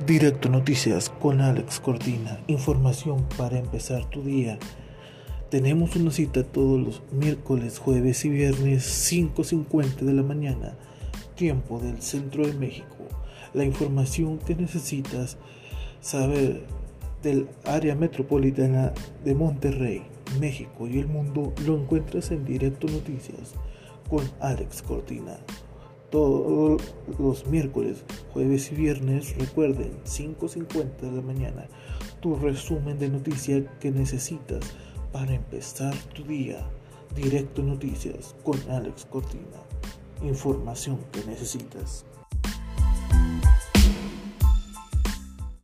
Directo Noticias con Alex Cortina. Información para empezar tu día. Tenemos una cita todos los miércoles, jueves y viernes 5.50 de la mañana, tiempo del centro de México. La información que necesitas saber del área metropolitana de Monterrey, México y el mundo lo encuentras en Directo Noticias con Alex Cortina todos los miércoles, jueves y viernes. Recuerden, 5.50 de la mañana, tu resumen de noticias que necesitas para empezar tu día. Directo Noticias con Alex Cortina. Información que necesitas.